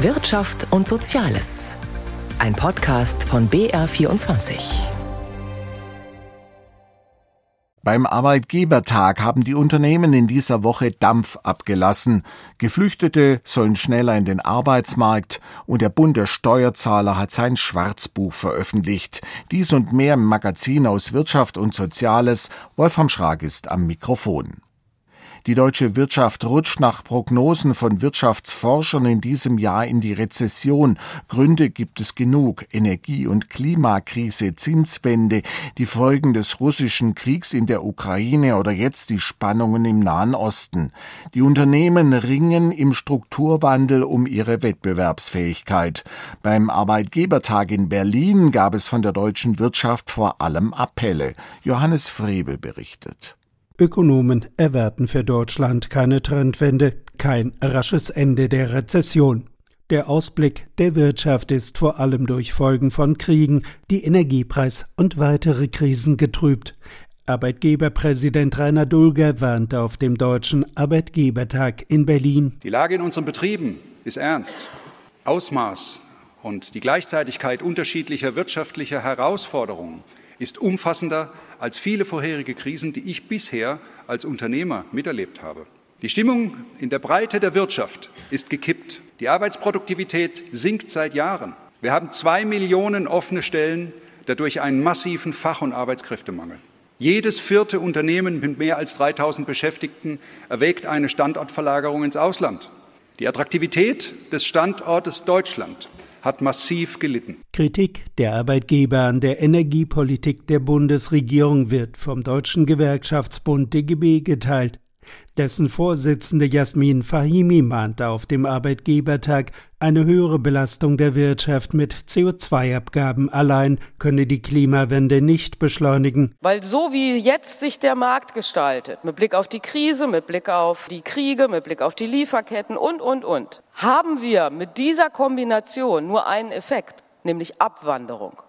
Wirtschaft und Soziales. Ein Podcast von BR24. Beim Arbeitgebertag haben die Unternehmen in dieser Woche Dampf abgelassen. Geflüchtete sollen schneller in den Arbeitsmarkt und der Bund der Steuerzahler hat sein Schwarzbuch veröffentlicht. Dies und mehr im Magazin aus Wirtschaft und Soziales. Wolfram Schrag ist am Mikrofon. Die deutsche Wirtschaft rutscht nach Prognosen von Wirtschaftsforschern in diesem Jahr in die Rezession. Gründe gibt es genug. Energie- und Klimakrise, Zinswende, die Folgen des russischen Kriegs in der Ukraine oder jetzt die Spannungen im Nahen Osten. Die Unternehmen ringen im Strukturwandel um ihre Wettbewerbsfähigkeit. Beim Arbeitgebertag in Berlin gab es von der deutschen Wirtschaft vor allem Appelle. Johannes Frebel berichtet. Ökonomen erwarten für Deutschland keine Trendwende, kein rasches Ende der Rezession. Der Ausblick der Wirtschaft ist vor allem durch Folgen von Kriegen, die Energiepreis und weitere Krisen getrübt. Arbeitgeberpräsident Rainer Dulger warnte auf dem Deutschen Arbeitgebertag in Berlin. Die Lage in unseren Betrieben ist ernst. Ausmaß und die Gleichzeitigkeit unterschiedlicher wirtschaftlicher Herausforderungen ist umfassender als viele vorherige Krisen, die ich bisher als Unternehmer miterlebt habe. Die Stimmung in der Breite der Wirtschaft ist gekippt. Die Arbeitsproduktivität sinkt seit Jahren. Wir haben zwei Millionen offene Stellen, dadurch einen massiven Fach- und Arbeitskräftemangel. Jedes vierte Unternehmen mit mehr als 3000 Beschäftigten erwägt eine Standortverlagerung ins Ausland. Die Attraktivität des Standortes Deutschland hat massiv gelitten. Kritik der Arbeitgeber an der Energiepolitik der Bundesregierung wird vom Deutschen Gewerkschaftsbund DGB geteilt. Dessen Vorsitzende Jasmin Fahimi mahnte auf dem Arbeitgebertag, eine höhere Belastung der Wirtschaft mit CO2-Abgaben allein könne die Klimawende nicht beschleunigen. Weil so wie jetzt sich der Markt gestaltet, mit Blick auf die Krise, mit Blick auf die Kriege, mit Blick auf die Lieferketten und, und, und, haben wir mit dieser Kombination nur einen Effekt, nämlich Abwanderung.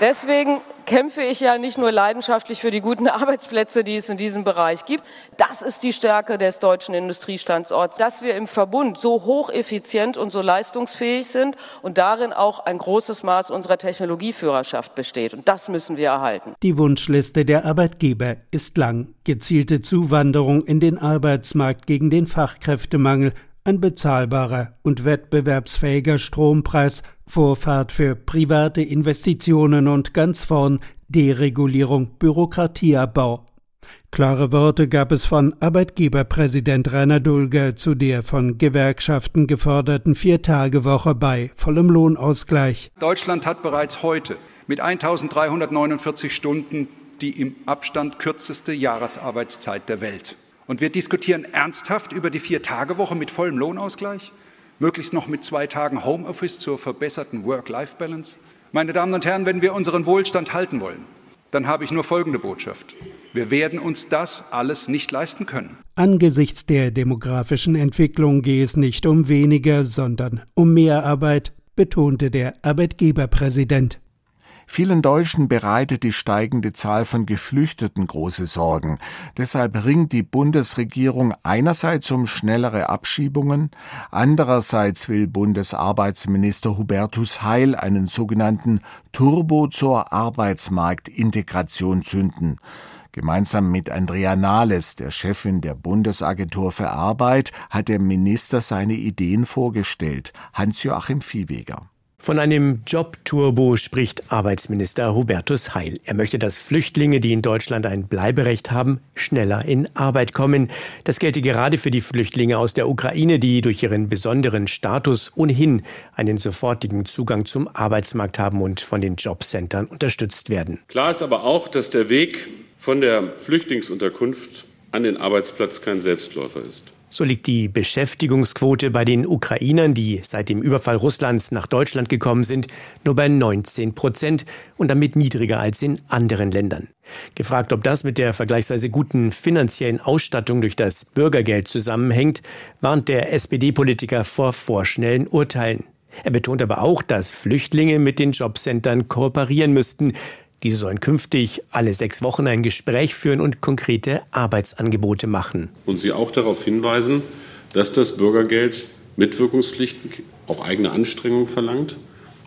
Deswegen kämpfe ich ja nicht nur leidenschaftlich für die guten Arbeitsplätze, die es in diesem Bereich gibt. Das ist die Stärke des deutschen Industriestandorts, dass wir im Verbund so hocheffizient und so leistungsfähig sind und darin auch ein großes Maß unserer Technologieführerschaft besteht. Und das müssen wir erhalten. Die Wunschliste der Arbeitgeber ist lang. Gezielte Zuwanderung in den Arbeitsmarkt gegen den Fachkräftemangel, ein bezahlbarer und wettbewerbsfähiger Strompreis, Vorfahrt für private Investitionen und ganz vorn Deregulierung, Bürokratieabbau. Klare Worte gab es von Arbeitgeberpräsident Rainer Dulger zu der von Gewerkschaften geforderten Viertagewoche bei vollem Lohnausgleich. Deutschland hat bereits heute mit 1349 Stunden die im Abstand kürzeste Jahresarbeitszeit der Welt. Und wir diskutieren ernsthaft über die Vier-Tage-Woche mit vollem Lohnausgleich, möglichst noch mit zwei Tagen Homeoffice zur verbesserten Work-Life-Balance. Meine Damen und Herren, wenn wir unseren Wohlstand halten wollen, dann habe ich nur folgende Botschaft. Wir werden uns das alles nicht leisten können. Angesichts der demografischen Entwicklung gehe es nicht um weniger, sondern um mehr Arbeit, betonte der Arbeitgeberpräsident. Vielen Deutschen bereitet die steigende Zahl von Geflüchteten große Sorgen. Deshalb ringt die Bundesregierung einerseits um schnellere Abschiebungen, andererseits will Bundesarbeitsminister Hubertus Heil einen sogenannten Turbo zur Arbeitsmarktintegration zünden. Gemeinsam mit Andrea Nahles, der Chefin der Bundesagentur für Arbeit, hat der Minister seine Ideen vorgestellt. Hans-Joachim Viehweger. Von einem Jobturbo spricht Arbeitsminister Hubertus Heil. Er möchte, dass Flüchtlinge, die in Deutschland ein Bleiberecht haben, schneller in Arbeit kommen. Das gelte gerade für die Flüchtlinge aus der Ukraine, die durch ihren besonderen Status ohnehin einen sofortigen Zugang zum Arbeitsmarkt haben und von den Jobcentern unterstützt werden. Klar ist aber auch, dass der Weg von der Flüchtlingsunterkunft an den Arbeitsplatz kein Selbstläufer ist. So liegt die Beschäftigungsquote bei den Ukrainern, die seit dem Überfall Russlands nach Deutschland gekommen sind, nur bei 19 Prozent und damit niedriger als in anderen Ländern. Gefragt, ob das mit der vergleichsweise guten finanziellen Ausstattung durch das Bürgergeld zusammenhängt, warnt der SPD-Politiker vor vorschnellen Urteilen. Er betont aber auch, dass Flüchtlinge mit den Jobcentern kooperieren müssten, diese sollen künftig alle sechs Wochen ein Gespräch führen und konkrete Arbeitsangebote machen. Und sie auch darauf hinweisen, dass das Bürgergeld Mitwirkungspflichten, auch eigene Anstrengungen verlangt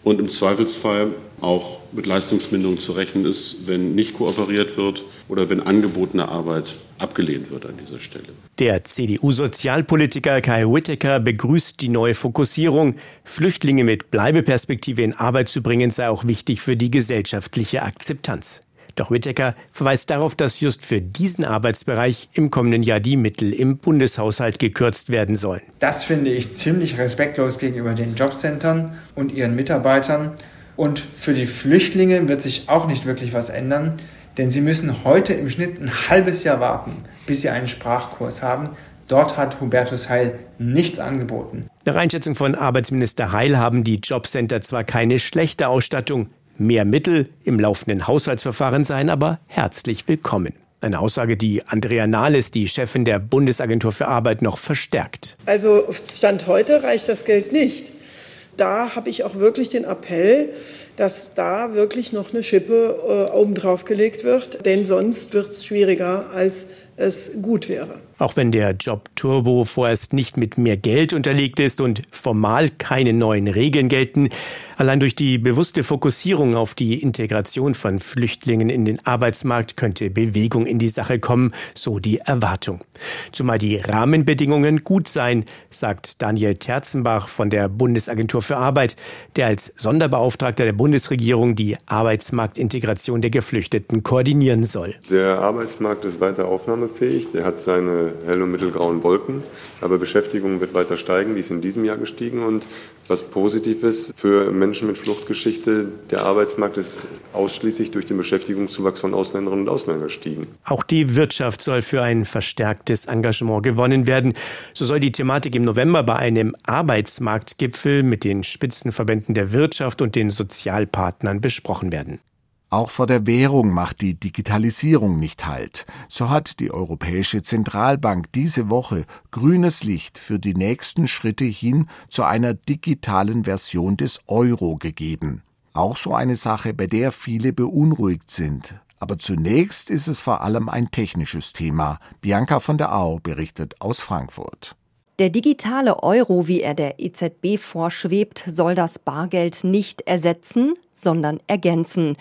und im Zweifelsfall auch mit Leistungsminderung zu rechnen ist, wenn nicht kooperiert wird oder wenn angebotene Arbeit abgelehnt wird an dieser Stelle. Der CDU-Sozialpolitiker Kai Whittaker begrüßt die neue Fokussierung. Flüchtlinge mit Bleibeperspektive in Arbeit zu bringen, sei auch wichtig für die gesellschaftliche Akzeptanz. Doch Whittaker verweist darauf, dass just für diesen Arbeitsbereich im kommenden Jahr die Mittel im Bundeshaushalt gekürzt werden sollen. Das finde ich ziemlich respektlos gegenüber den Jobcentern und ihren Mitarbeitern. Und für die Flüchtlinge wird sich auch nicht wirklich was ändern, denn sie müssen heute im Schnitt ein halbes Jahr warten, bis sie einen Sprachkurs haben. Dort hat Hubertus Heil nichts angeboten. Nach Einschätzung von Arbeitsminister Heil haben die Jobcenter zwar keine schlechte Ausstattung, Mehr Mittel im laufenden Haushaltsverfahren seien aber herzlich willkommen. Eine Aussage, die Andrea Nahles, die Chefin der Bundesagentur für Arbeit, noch verstärkt. Also Stand heute reicht das Geld nicht. Da habe ich auch wirklich den Appell, dass da wirklich noch eine Schippe äh, obendrauf gelegt wird, denn sonst wird es schwieriger, als es gut wäre. Auch wenn der Job Turbo vorerst nicht mit mehr Geld unterlegt ist und formal keine neuen Regeln gelten, allein durch die bewusste Fokussierung auf die Integration von Flüchtlingen in den Arbeitsmarkt könnte Bewegung in die Sache kommen, so die Erwartung. Zumal die Rahmenbedingungen gut seien, sagt Daniel Terzenbach von der Bundesagentur für Arbeit, der als Sonderbeauftragter der Bundesregierung die Arbeitsmarktintegration der Geflüchteten koordinieren soll. Der Arbeitsmarkt ist weiter aufnahmefähig, der hat seine hell- und mittelgrauen Wolken. Aber Beschäftigung wird weiter steigen, die ist in diesem Jahr gestiegen. Und was positiv ist für Menschen mit Fluchtgeschichte, der Arbeitsmarkt ist ausschließlich durch den Beschäftigungszuwachs von Ausländerinnen und Ausländern gestiegen. Auch die Wirtschaft soll für ein verstärktes Engagement gewonnen werden. So soll die Thematik im November bei einem Arbeitsmarktgipfel mit den Spitzenverbänden der Wirtschaft und den Sozialpartnern besprochen werden. Auch vor der Währung macht die Digitalisierung nicht Halt. So hat die Europäische Zentralbank diese Woche grünes Licht für die nächsten Schritte hin zu einer digitalen Version des Euro gegeben. Auch so eine Sache, bei der viele beunruhigt sind. Aber zunächst ist es vor allem ein technisches Thema. Bianca von der Au berichtet aus Frankfurt. Der digitale Euro, wie er der EZB vorschwebt, soll das Bargeld nicht ersetzen, sondern ergänzen.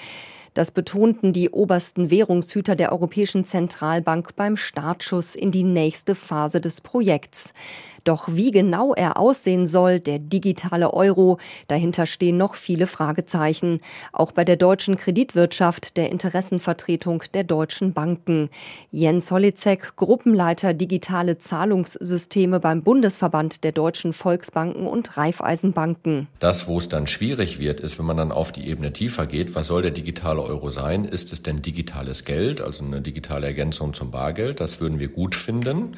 Das betonten die obersten Währungshüter der Europäischen Zentralbank beim Startschuss in die nächste Phase des Projekts. Doch wie genau er aussehen soll, der digitale Euro, dahinter stehen noch viele Fragezeichen. Auch bei der deutschen Kreditwirtschaft, der Interessenvertretung der deutschen Banken. Jens Holizek, Gruppenleiter digitale Zahlungssysteme beim Bundesverband der deutschen Volksbanken und Raiffeisenbanken. Das, wo es dann schwierig wird, ist, wenn man dann auf die Ebene tiefer geht, was soll der digitale Euro sein? Ist es denn digitales Geld, also eine digitale Ergänzung zum Bargeld? Das würden wir gut finden.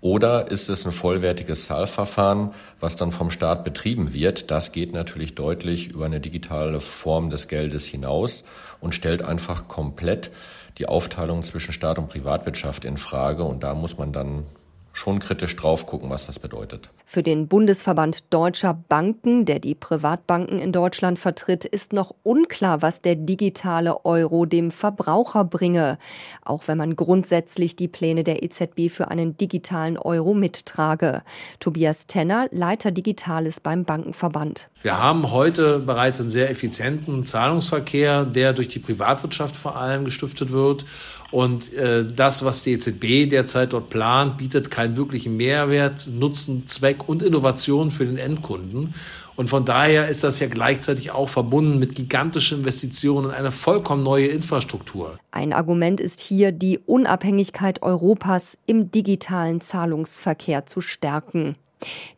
Oder ist es ein vollwertiges Zahlverfahren, was dann vom Staat betrieben wird? Das geht natürlich deutlich über eine digitale Form des Geldes hinaus und stellt einfach komplett die Aufteilung zwischen Staat und Privatwirtschaft in Frage. Und da muss man dann schon kritisch drauf gucken, was das bedeutet. Für den Bundesverband deutscher Banken, der die Privatbanken in Deutschland vertritt, ist noch unklar, was der digitale Euro dem Verbraucher bringe, auch wenn man grundsätzlich die Pläne der EZB für einen digitalen Euro mittrage. Tobias Tenner, Leiter Digitales beim Bankenverband. Wir haben heute bereits einen sehr effizienten Zahlungsverkehr, der durch die Privatwirtschaft vor allem gestiftet wird. Und äh, das, was die EZB derzeit dort plant, bietet keinen wirklichen Mehrwert, Nutzen, Zweck und Innovation für den Endkunden. Und von daher ist das ja gleichzeitig auch verbunden mit gigantischen Investitionen in eine vollkommen neue Infrastruktur. Ein Argument ist hier, die Unabhängigkeit Europas im digitalen Zahlungsverkehr zu stärken.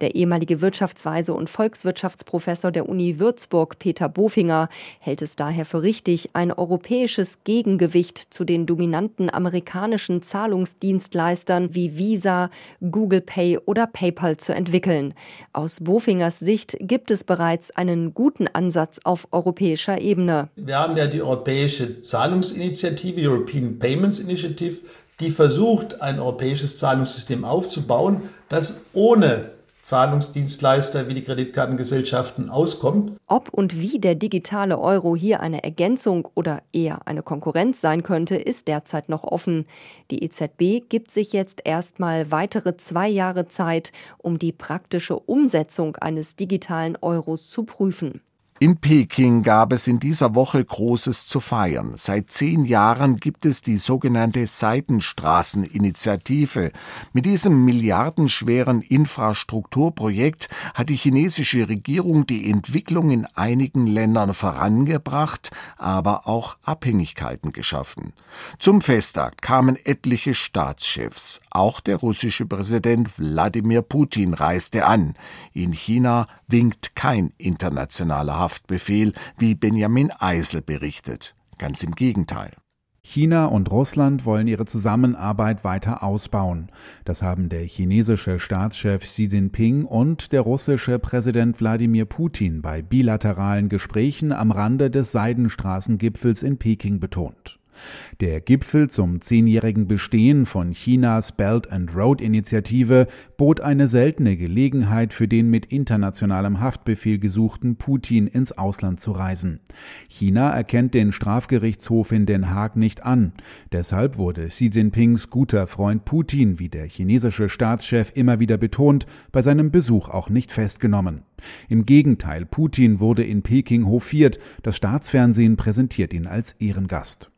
Der ehemalige Wirtschaftsweise und Volkswirtschaftsprofessor der Uni Würzburg, Peter Bofinger, hält es daher für richtig, ein europäisches Gegengewicht zu den dominanten amerikanischen Zahlungsdienstleistern wie Visa, Google Pay oder PayPal zu entwickeln. Aus Bofingers Sicht gibt es bereits einen guten Ansatz auf europäischer Ebene. Wir haben ja die Europäische Zahlungsinitiative, European Payments Initiative, die versucht, ein europäisches Zahlungssystem aufzubauen, das ohne Zahlungsdienstleister wie die Kreditkartengesellschaften auskommt. Ob und wie der digitale Euro hier eine Ergänzung oder eher eine Konkurrenz sein könnte, ist derzeit noch offen. Die EZB gibt sich jetzt erstmal weitere zwei Jahre Zeit, um die praktische Umsetzung eines digitalen Euros zu prüfen. In Peking gab es in dieser Woche Großes zu feiern. Seit zehn Jahren gibt es die sogenannte Seidenstraßeninitiative. Mit diesem milliardenschweren Infrastrukturprojekt hat die chinesische Regierung die Entwicklung in einigen Ländern vorangebracht, aber auch Abhängigkeiten geschaffen. Zum Festtag kamen etliche Staatschefs. Auch der russische Präsident Wladimir Putin reiste an. In China winkt kein internationaler Haftbefehl, wie Benjamin Eisel berichtet. Ganz im Gegenteil. China und Russland wollen ihre Zusammenarbeit weiter ausbauen. Das haben der chinesische Staatschef Xi Jinping und der russische Präsident Wladimir Putin bei bilateralen Gesprächen am Rande des Seidenstraßengipfels in Peking betont. Der Gipfel zum zehnjährigen Bestehen von Chinas Belt and Road Initiative bot eine seltene Gelegenheit für den mit internationalem Haftbefehl gesuchten Putin ins Ausland zu reisen. China erkennt den Strafgerichtshof in Den Haag nicht an. Deshalb wurde Xi Jinpings guter Freund Putin, wie der chinesische Staatschef immer wieder betont, bei seinem Besuch auch nicht festgenommen. Im Gegenteil, Putin wurde in Peking hofiert, das Staatsfernsehen präsentiert ihn als Ehrengast.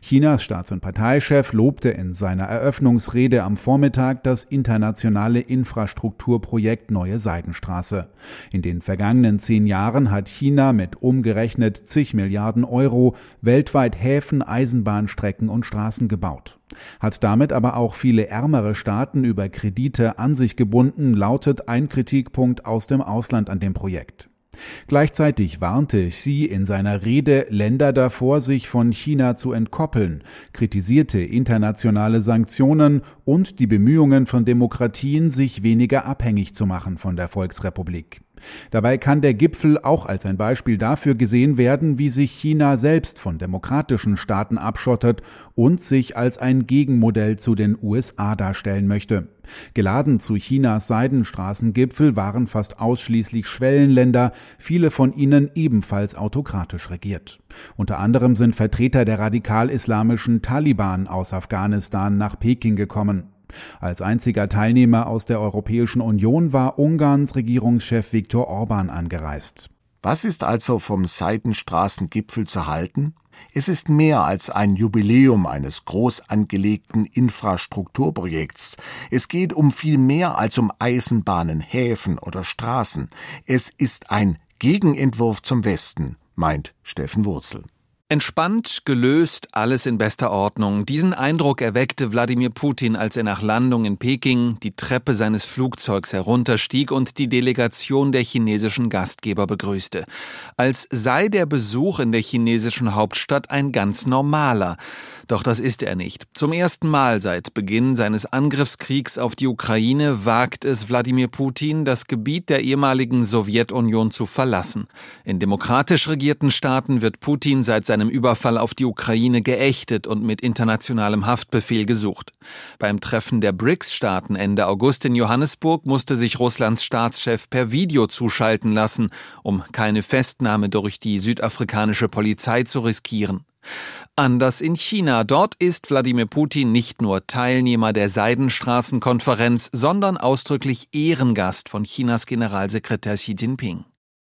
Chinas Staats- und Parteichef lobte in seiner Eröffnungsrede am Vormittag das internationale Infrastrukturprojekt Neue Seidenstraße. In den vergangenen zehn Jahren hat China mit umgerechnet zig Milliarden Euro weltweit Häfen, Eisenbahnstrecken und Straßen gebaut. Hat damit aber auch viele ärmere Staaten über Kredite an sich gebunden, lautet ein Kritikpunkt aus dem Ausland an dem Projekt. Gleichzeitig warnte Xi in seiner Rede Länder davor, sich von China zu entkoppeln, kritisierte internationale Sanktionen und die Bemühungen von Demokratien, sich weniger abhängig zu machen von der Volksrepublik. Dabei kann der Gipfel auch als ein Beispiel dafür gesehen werden, wie sich China selbst von demokratischen Staaten abschottet und sich als ein Gegenmodell zu den USA darstellen möchte. Geladen zu Chinas Seidenstraßengipfel waren fast ausschließlich Schwellenländer, viele von ihnen ebenfalls autokratisch regiert. Unter anderem sind Vertreter der radikal-islamischen Taliban aus Afghanistan nach Peking gekommen. Als einziger Teilnehmer aus der Europäischen Union war Ungarns Regierungschef Viktor Orban angereist. Was ist also vom Seidenstraßengipfel zu halten? Es ist mehr als ein Jubiläum eines groß angelegten Infrastrukturprojekts. Es geht um viel mehr als um Eisenbahnen, Häfen oder Straßen. Es ist ein Gegenentwurf zum Westen, meint Steffen Wurzel. Entspannt, gelöst, alles in bester Ordnung. Diesen Eindruck erweckte Wladimir Putin, als er nach Landung in Peking die Treppe seines Flugzeugs herunterstieg und die Delegation der chinesischen Gastgeber begrüßte. Als sei der Besuch in der chinesischen Hauptstadt ein ganz normaler. Doch das ist er nicht. Zum ersten Mal seit Beginn seines Angriffskriegs auf die Ukraine wagt es Wladimir Putin, das Gebiet der ehemaligen Sowjetunion zu verlassen. In demokratisch regierten Staaten wird Putin seit Überfall auf die Ukraine geächtet und mit internationalem Haftbefehl gesucht. Beim Treffen der BRICS-Staaten Ende August in Johannesburg musste sich Russlands Staatschef per Video zuschalten lassen, um keine Festnahme durch die südafrikanische Polizei zu riskieren. Anders in China. Dort ist Wladimir Putin nicht nur Teilnehmer der Seidenstraßenkonferenz, sondern ausdrücklich Ehrengast von Chinas Generalsekretär Xi Jinping.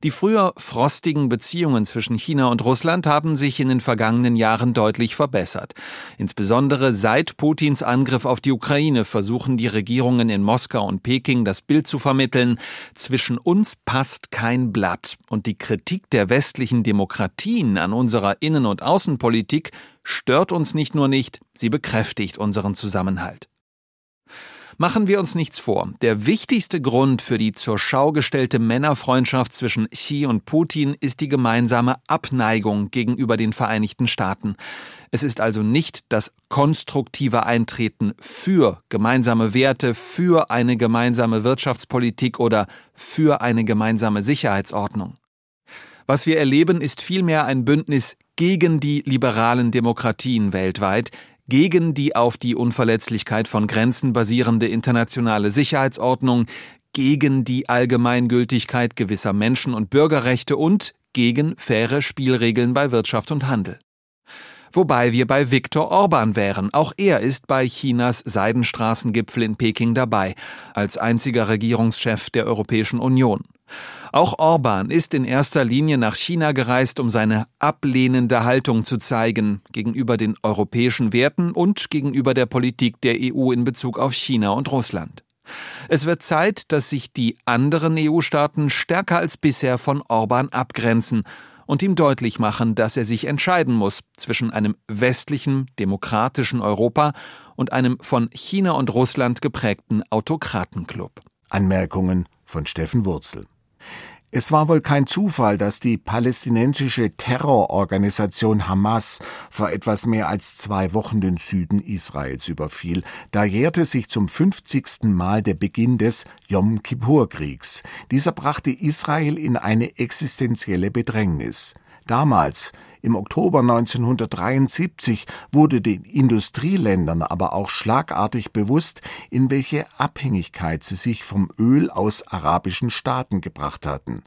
Die früher frostigen Beziehungen zwischen China und Russland haben sich in den vergangenen Jahren deutlich verbessert. Insbesondere seit Putins Angriff auf die Ukraine versuchen die Regierungen in Moskau und Peking das Bild zu vermitteln, zwischen uns passt kein Blatt. Und die Kritik der westlichen Demokratien an unserer Innen- und Außenpolitik stört uns nicht nur nicht, sie bekräftigt unseren Zusammenhalt. Machen wir uns nichts vor. Der wichtigste Grund für die zur Schau gestellte Männerfreundschaft zwischen Xi und Putin ist die gemeinsame Abneigung gegenüber den Vereinigten Staaten. Es ist also nicht das konstruktive Eintreten für gemeinsame Werte, für eine gemeinsame Wirtschaftspolitik oder für eine gemeinsame Sicherheitsordnung. Was wir erleben, ist vielmehr ein Bündnis gegen die liberalen Demokratien weltweit, gegen die auf die Unverletzlichkeit von Grenzen basierende internationale Sicherheitsordnung, gegen die Allgemeingültigkeit gewisser Menschen- und Bürgerrechte und gegen faire Spielregeln bei Wirtschaft und Handel. Wobei wir bei Viktor Orban wären. Auch er ist bei Chinas Seidenstraßengipfel in Peking dabei, als einziger Regierungschef der Europäischen Union. Auch Orban ist in erster Linie nach China gereist, um seine ablehnende Haltung zu zeigen gegenüber den europäischen Werten und gegenüber der Politik der EU in Bezug auf China und Russland. Es wird Zeit, dass sich die anderen EU-Staaten stärker als bisher von Orban abgrenzen und ihm deutlich machen, dass er sich entscheiden muss zwischen einem westlichen, demokratischen Europa und einem von China und Russland geprägten Autokratenclub. Anmerkungen von Steffen Wurzel. Es war wohl kein Zufall, dass die palästinensische Terrororganisation Hamas vor etwas mehr als zwei Wochen den Süden Israels überfiel. Da jährte sich zum 50. Mal der Beginn des Yom Kippur-Kriegs. Dieser brachte Israel in eine existenzielle Bedrängnis. Damals, im Oktober 1973 wurde den Industrieländern aber auch schlagartig bewusst, in welche Abhängigkeit sie sich vom Öl aus arabischen Staaten gebracht hatten.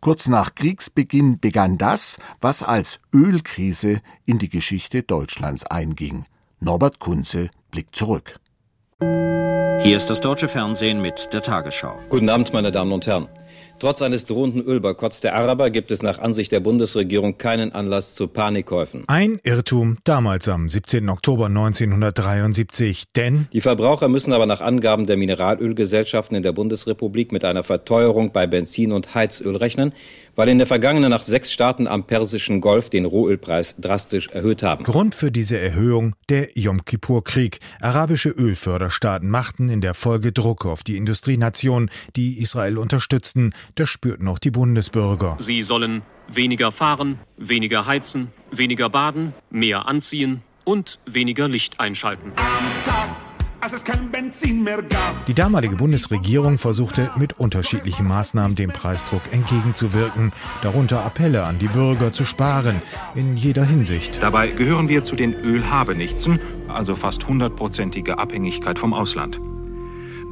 Kurz nach Kriegsbeginn begann das, was als Ölkrise in die Geschichte Deutschlands einging. Norbert Kunze blickt zurück. Hier ist das deutsche Fernsehen mit der Tagesschau. Guten Abend, meine Damen und Herren. Trotz eines drohenden Ölboykotts der Araber gibt es nach Ansicht der Bundesregierung keinen Anlass zu Panikkäufen. Ein Irrtum damals am 17. Oktober 1973, denn die Verbraucher müssen aber nach Angaben der Mineralölgesellschaften in der Bundesrepublik mit einer Verteuerung bei Benzin und Heizöl rechnen, weil in der vergangenen Nacht sechs Staaten am Persischen Golf den Rohölpreis drastisch erhöht haben. Grund für diese Erhöhung der Yom Kippur-Krieg. Arabische Ölförderstaaten machten in der Folge Druck auf die Industrienationen, die Israel unterstützten. Das spürten auch die Bundesbürger. Sie sollen weniger fahren, weniger heizen, weniger baden, mehr anziehen und weniger Licht einschalten als es kein Benzin mehr gab. Die damalige Bundesregierung versuchte mit unterschiedlichen Maßnahmen dem Preisdruck entgegenzuwirken, darunter Appelle an die Bürger zu sparen, in jeder Hinsicht. Dabei gehören wir zu den Ölhabenichtsen, also fast hundertprozentige Abhängigkeit vom Ausland.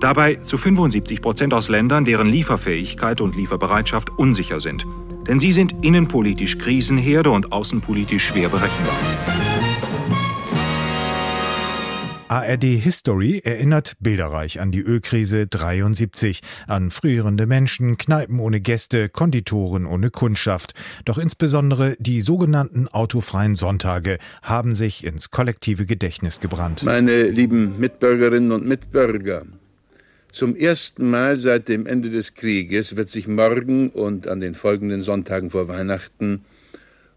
Dabei zu 75 Prozent aus Ländern, deren Lieferfähigkeit und Lieferbereitschaft unsicher sind. Denn sie sind innenpolitisch Krisenherde und außenpolitisch schwer berechenbar. ARD History erinnert bilderreich an die Ölkrise 73, an früherende Menschen, Kneipen ohne Gäste, Konditoren ohne Kundschaft. Doch insbesondere die sogenannten autofreien Sonntage haben sich ins kollektive Gedächtnis gebrannt. Meine lieben Mitbürgerinnen und Mitbürger, zum ersten Mal seit dem Ende des Krieges wird sich morgen und an den folgenden Sonntagen vor Weihnachten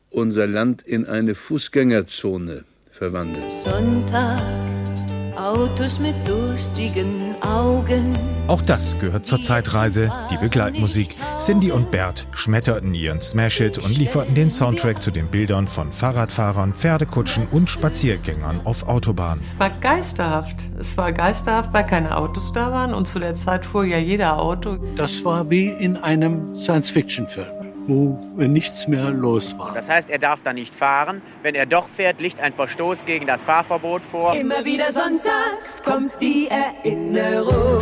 unser Land in eine Fußgängerzone verwandeln. Sonntag Autos mit durstigen Augen. Auch das gehört zur Zeitreise, die Begleitmusik. Cindy und Bert schmetterten ihren Smash-Hit und lieferten den Soundtrack zu den Bildern von Fahrradfahrern, Pferdekutschen und Spaziergängern auf Autobahnen. Es war geisterhaft. Es war geisterhaft, weil keine Autos da waren und zu der Zeit fuhr ja jeder Auto. Das war wie in einem Science-Fiction-Film wo nichts mehr los war. Das heißt, er darf da nicht fahren. Wenn er doch fährt, liegt ein Verstoß gegen das Fahrverbot vor. Immer wieder sonntags kommt die Erinnerung.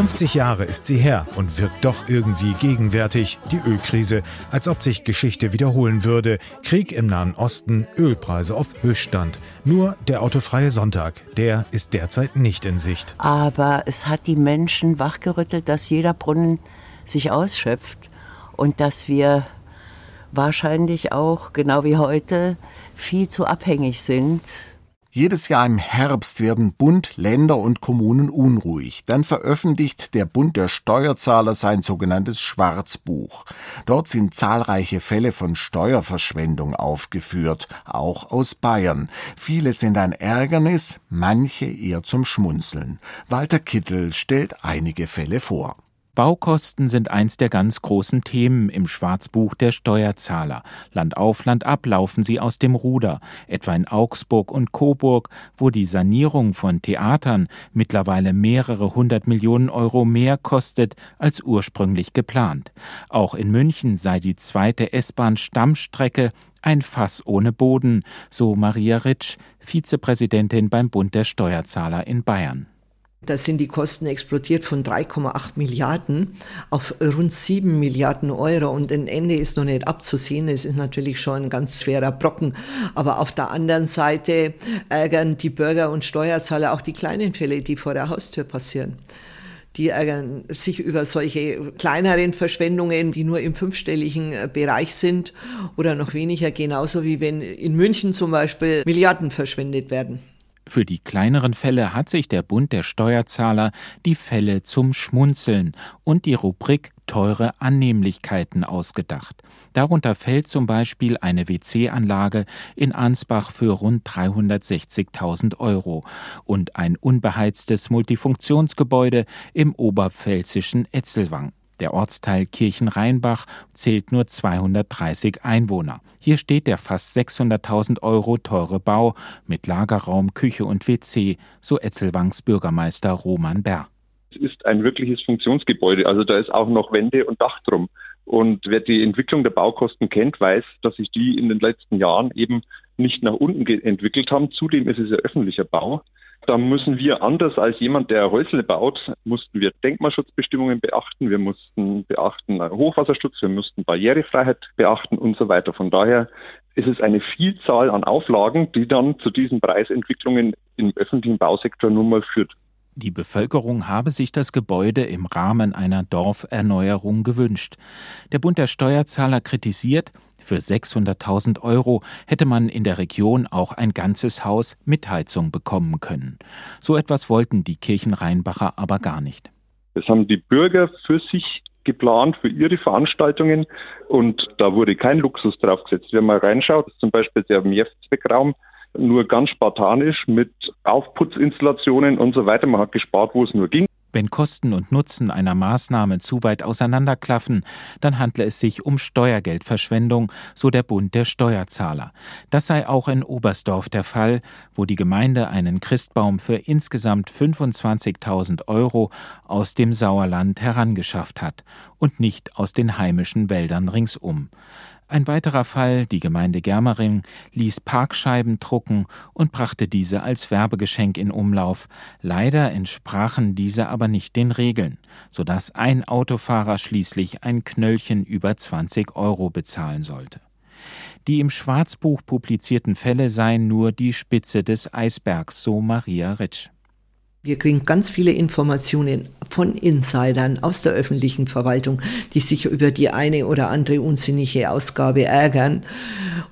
50 Jahre ist sie her und wirkt doch irgendwie gegenwärtig, die Ölkrise, als ob sich Geschichte wiederholen würde. Krieg im Nahen Osten, Ölpreise auf Höchststand. Nur der autofreie Sonntag, der ist derzeit nicht in Sicht. Aber es hat die Menschen wachgerüttelt, dass jeder Brunnen sich ausschöpft und dass wir wahrscheinlich auch, genau wie heute, viel zu abhängig sind. Jedes Jahr im Herbst werden Bund, Länder und Kommunen unruhig. Dann veröffentlicht der Bund der Steuerzahler sein sogenanntes Schwarzbuch. Dort sind zahlreiche Fälle von Steuerverschwendung aufgeführt, auch aus Bayern. Viele sind ein Ärgernis, manche eher zum Schmunzeln. Walter Kittel stellt einige Fälle vor. Baukosten sind eins der ganz großen Themen im Schwarzbuch der Steuerzahler. Land auf, Land ab laufen sie aus dem Ruder, etwa in Augsburg und Coburg, wo die Sanierung von Theatern mittlerweile mehrere hundert Millionen Euro mehr kostet als ursprünglich geplant. Auch in München sei die zweite S-Bahn-Stammstrecke ein Fass ohne Boden, so Maria Ritsch, Vizepräsidentin beim Bund der Steuerzahler in Bayern. Da sind die Kosten explodiert von 3,8 Milliarden auf rund 7 Milliarden Euro und ein Ende ist noch nicht abzusehen. Es ist natürlich schon ein ganz schwerer Brocken. Aber auf der anderen Seite ärgern die Bürger und Steuerzahler auch die kleinen Fälle, die vor der Haustür passieren. Die ärgern sich über solche kleineren Verschwendungen, die nur im fünfstelligen äh, Bereich sind oder noch weniger, genauso wie wenn in München zum Beispiel Milliarden verschwendet werden. Für die kleineren Fälle hat sich der Bund der Steuerzahler die Fälle zum Schmunzeln und die Rubrik teure Annehmlichkeiten ausgedacht. Darunter fällt zum Beispiel eine WC-Anlage in Ansbach für rund 360.000 Euro und ein unbeheiztes Multifunktionsgebäude im oberpfälzischen Etzelwang. Der Ortsteil Kirchenrheinbach zählt nur 230 Einwohner. Hier steht der fast 600.000 Euro teure Bau mit Lagerraum, Küche und WC, so Etzelwangs Bürgermeister Roman Bär. Es ist ein wirkliches Funktionsgebäude, also da ist auch noch Wände und Dach drum. Und wer die Entwicklung der Baukosten kennt, weiß, dass sich die in den letzten Jahren eben nicht nach unten entwickelt haben. Zudem ist es ein öffentlicher Bau. Da müssen wir anders als jemand, der Häusle baut, mussten wir Denkmalschutzbestimmungen beachten, wir mussten beachten Hochwasserschutz, wir mussten Barrierefreiheit beachten und so weiter. Von daher ist es eine Vielzahl an Auflagen, die dann zu diesen Preisentwicklungen im öffentlichen Bausektor nun mal führt. Die Bevölkerung habe sich das Gebäude im Rahmen einer Dorferneuerung gewünscht. Der Bund der Steuerzahler kritisiert, für 600.000 Euro hätte man in der Region auch ein ganzes Haus mit Heizung bekommen können. So etwas wollten die Kirchenrheinbacher aber gar nicht. Das haben die Bürger für sich geplant, für ihre Veranstaltungen und da wurde kein Luxus draufgesetzt. Wenn man reinschaut, zum Beispiel der Mehrzweckraum, nur ganz spartanisch mit Aufputzinstallationen und so weiter. Man hat gespart, wo es nur ging. Wenn Kosten und Nutzen einer Maßnahme zu weit auseinanderklaffen, dann handle es sich um Steuergeldverschwendung, so der Bund der Steuerzahler. Das sei auch in Oberstdorf der Fall, wo die Gemeinde einen Christbaum für insgesamt 25.000 Euro aus dem Sauerland herangeschafft hat und nicht aus den heimischen Wäldern ringsum. Ein weiterer Fall, die Gemeinde Germering, ließ Parkscheiben drucken und brachte diese als Werbegeschenk in Umlauf. Leider entsprachen diese aber nicht den Regeln, sodass ein Autofahrer schließlich ein Knöllchen über 20 Euro bezahlen sollte. Die im Schwarzbuch publizierten Fälle seien nur die Spitze des Eisbergs, so Maria Ritsch. Wir kriegen ganz viele Informationen von Insidern aus der öffentlichen Verwaltung, die sich über die eine oder andere unsinnige Ausgabe ärgern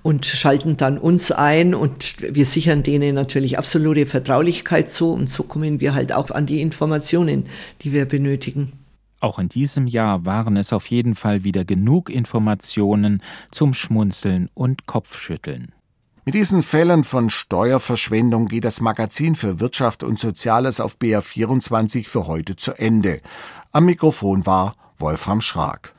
und schalten dann uns ein und wir sichern denen natürlich absolute Vertraulichkeit zu und so kommen wir halt auch an die Informationen, die wir benötigen. Auch in diesem Jahr waren es auf jeden Fall wieder genug Informationen zum Schmunzeln und Kopfschütteln. Mit diesen Fällen von Steuerverschwendung geht das Magazin für Wirtschaft und Soziales auf BR24 für heute zu Ende. Am Mikrofon war Wolfram Schrag.